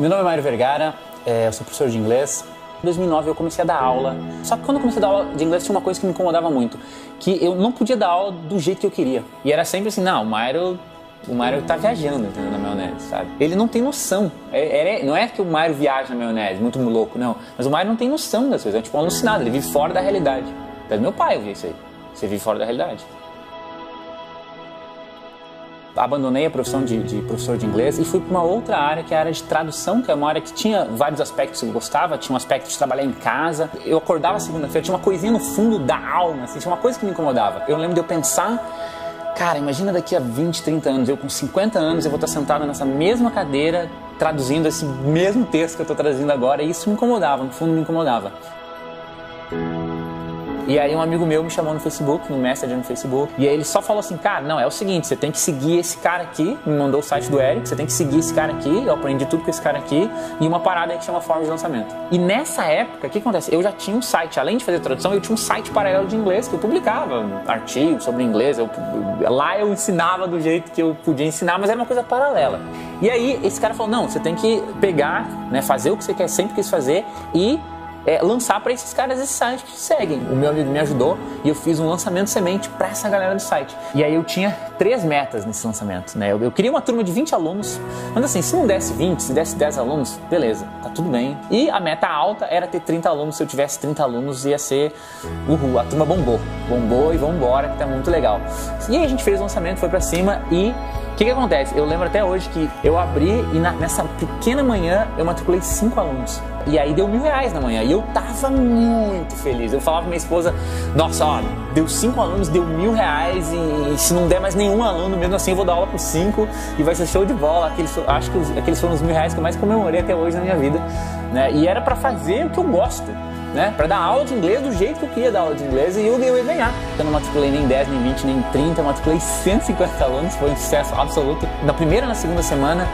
Meu nome é Mário Vergara, é, eu sou professor de inglês. Em 2009 eu comecei a dar aula. Só que quando eu comecei a dar aula de inglês tinha uma coisa que me incomodava muito, que eu não podia dar aula do jeito que eu queria. E era sempre assim, não, o Mário o Mário tá viajando entendeu, na maionese, sabe? Ele não tem noção. É, é, não é que o Mário viaja na maionese, muito louco, não. Mas o Mário não tem noção das coisas. É tipo um alucinado, ele vive fora da realidade. Até meu pai eu vi isso aí. Você vive fora da realidade abandonei a profissão de, de, professor de inglês e fui para uma outra área, que é a área de tradução, que é uma área que tinha vários aspectos que eu gostava. Tinha um aspecto de trabalhar em casa. Eu acordava segunda-feira, tinha uma coisinha no fundo da alma, assim, tinha uma coisa que me incomodava. Eu lembro de eu pensar, cara, imagina daqui a 20, 30 anos, eu com 50 anos, eu vou estar sentado nessa mesma cadeira, traduzindo esse mesmo texto que eu estou traduzindo agora, e isso me incomodava, no fundo me incomodava. E aí um amigo meu me chamou no Facebook, no Messenger no Facebook, e aí ele só falou assim, cara, não, é o seguinte, você tem que seguir esse cara aqui, me mandou o site do Eric, você tem que seguir esse cara aqui, eu aprendi tudo com esse cara aqui, e uma parada aí que chama forma de lançamento. E nessa época, o que acontece? Eu já tinha um site, além de fazer tradução, eu tinha um site paralelo de inglês, que eu publicava artigos sobre inglês, eu, lá eu ensinava do jeito que eu podia ensinar, mas era uma coisa paralela. E aí esse cara falou, não, você tem que pegar, né, fazer o que você quer, sempre quis fazer, e é, lançar para esses caras esse site que seguem. O meu amigo me ajudou e eu fiz um lançamento semente para essa galera do site. E aí eu tinha três metas nesse lançamento, né? Eu, eu, queria uma turma de 20 alunos, mas assim, se não desse 20, se desse 10 alunos, beleza, tá tudo bem. E a meta alta era ter 30 alunos, se eu tivesse 30 alunos ia ser, uhul, a turma bombou. Bombou e vambora, que tá muito legal. E aí a gente fez o lançamento, foi para cima e que, que acontece? Eu lembro até hoje que eu abri e na, nessa pequena manhã eu matriculei cinco alunos. E aí deu mil reais na manhã. E eu tava muito feliz. Eu falava pra minha esposa, nossa, ó, deu cinco alunos, deu mil reais e, e se não der mais nenhum aluno, mesmo assim eu vou dar aula pros cinco e vai ser show de bola. Aqueles, acho que os, aqueles foram os mil reais que eu mais comemorei até hoje na minha vida. Né? E era para fazer o que eu gosto né? Para dar aula de inglês do jeito que eu queria dar aula de inglês e eu, ia ganhar. Eu não matriculei nem 10, nem 20, nem 30, eu matriculei 150 alunos, foi um sucesso absoluto. Na primeira e na segunda semana,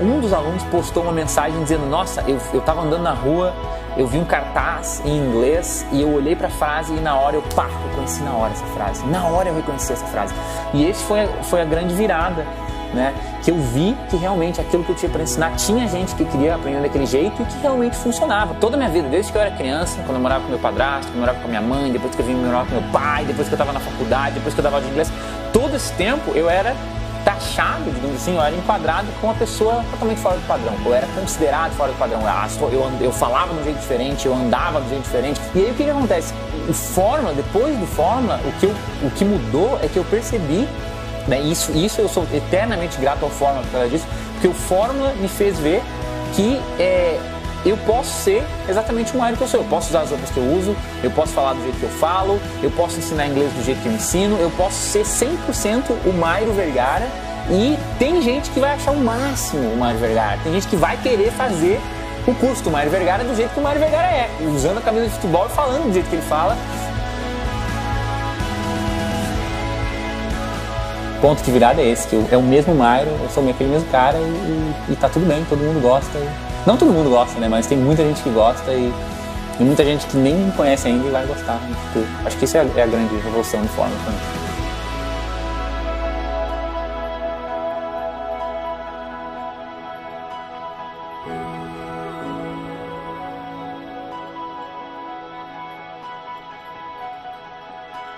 um dos alunos postou uma mensagem dizendo: Nossa, eu, eu tava andando na rua, eu vi um cartaz em inglês e eu olhei para a frase e na hora eu, pá, reconheci na hora essa frase. Na hora eu reconheci essa frase. E esse foi, foi a grande virada né? Que eu vi que realmente aquilo que eu tinha para ensinar tinha gente que queria aprender daquele jeito e que realmente funcionava. Toda a minha vida, desde que eu era criança, quando eu morava com meu padrasto, quando eu morava com minha mãe, depois que eu vim morar com meu pai, depois que eu estava na faculdade, depois que eu dava aula de inglês, todo esse tempo eu era taxado, digamos assim, eu era enquadrado com uma pessoa totalmente fora do padrão. Eu era considerado fora do padrão. Eu, eu falava de um jeito diferente, eu andava de um jeito diferente. E aí o que, que acontece? O Fórmula, depois do Fórmula, o que, eu, o que mudou é que eu percebi né? Isso, isso eu sou eternamente grato ao Fórmula por causa disso, porque o Fórmula me fez ver que é, eu posso ser exatamente o Mário que eu sou. Eu posso usar as roupas que eu uso, eu posso falar do jeito que eu falo, eu posso ensinar inglês do jeito que eu ensino, eu posso ser 100% o Mário Vergara e tem gente que vai achar o máximo o Mário Vergara, tem gente que vai querer fazer o curso do Mário Vergara do jeito que o Mário Vergara é, usando a camisa de futebol e falando do jeito que ele fala ponto de virada é esse, que eu, é o mesmo Mairo, eu sou aquele mesmo cara e, e, e tá tudo bem, todo mundo gosta. E, não todo mundo gosta, né? Mas tem muita gente que gosta e, muita gente que nem me conhece ainda e vai gostar no futuro. Acho que isso é a, é a grande revolução de forma também.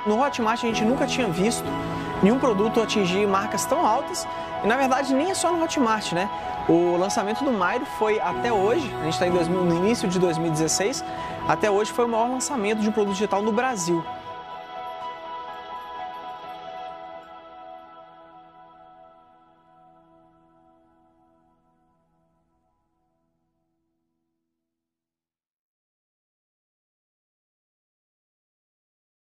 No Hotmart a gente nunca tinha visto nenhum produto atingir marcas tão altas e na verdade nem é só no Hotmart, né? O lançamento do Mairo foi até hoje, a gente está no início de 2016, até hoje foi o maior lançamento de um produto digital no Brasil.